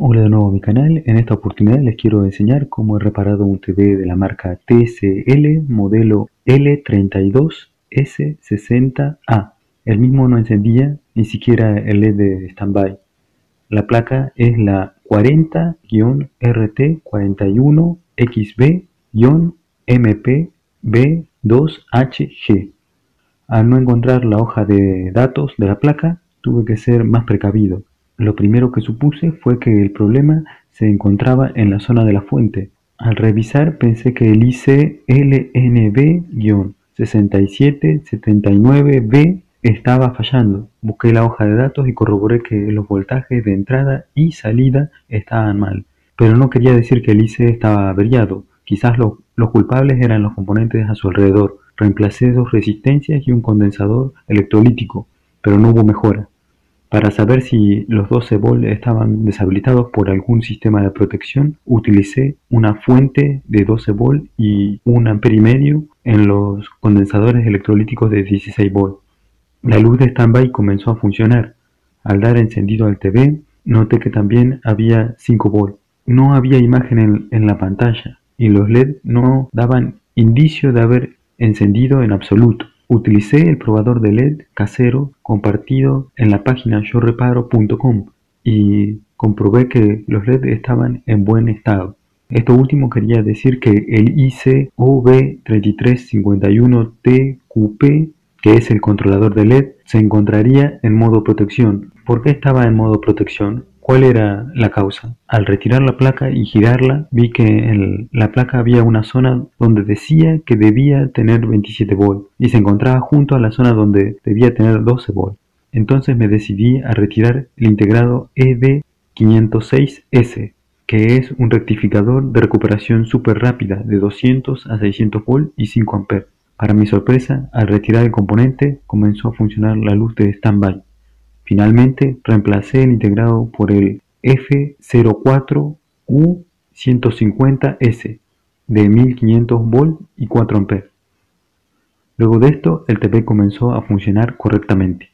Hola de nuevo a mi canal, en esta oportunidad les quiero enseñar cómo he reparado un TV de la marca TCL modelo L32S60A. El mismo no encendía ni siquiera el LED de standby. La placa es la 40-RT41XB-MPB2HG. Al no encontrar la hoja de datos de la placa, tuve que ser más precavido lo primero que supuse fue que el problema se encontraba en la zona de la fuente. Al revisar pensé que el IC LNB-6779B estaba fallando. Busqué la hoja de datos y corroboré que los voltajes de entrada y salida estaban mal. Pero no quería decir que el IC estaba averiado. Quizás los culpables eran los componentes a su alrededor. Reemplacé dos resistencias y un condensador electrolítico, pero no hubo mejora. Para saber si los 12 volts estaban deshabilitados por algún sistema de protección, utilicé una fuente de 12 volts y un ampere y medio en los condensadores electrolíticos de 16 volts. La luz de standby comenzó a funcionar. Al dar encendido al TV, noté que también había 5 volts. No había imagen en, en la pantalla y los LED no daban indicio de haber encendido en absoluto. Utilicé el probador de LED casero compartido en la página yoreparo.com y comprobé que los LED estaban en buen estado. Esto último quería decir que el IC-OV3351TQP, que es el controlador de LED, se encontraría en modo protección. ¿Por qué estaba en modo protección? ¿Cuál era la causa? Al retirar la placa y girarla, vi que en la placa había una zona donde decía que debía tener 27 volts y se encontraba junto a la zona donde debía tener 12 volts. Entonces me decidí a retirar el integrado ED506S, que es un rectificador de recuperación súper rápida de 200 a 600 volts y 5 amperes. Para mi sorpresa, al retirar el componente comenzó a funcionar la luz de standby. Finalmente, reemplacé el integrado por el F04U150S de 1500 V y 4 A. Luego de esto, el TV comenzó a funcionar correctamente.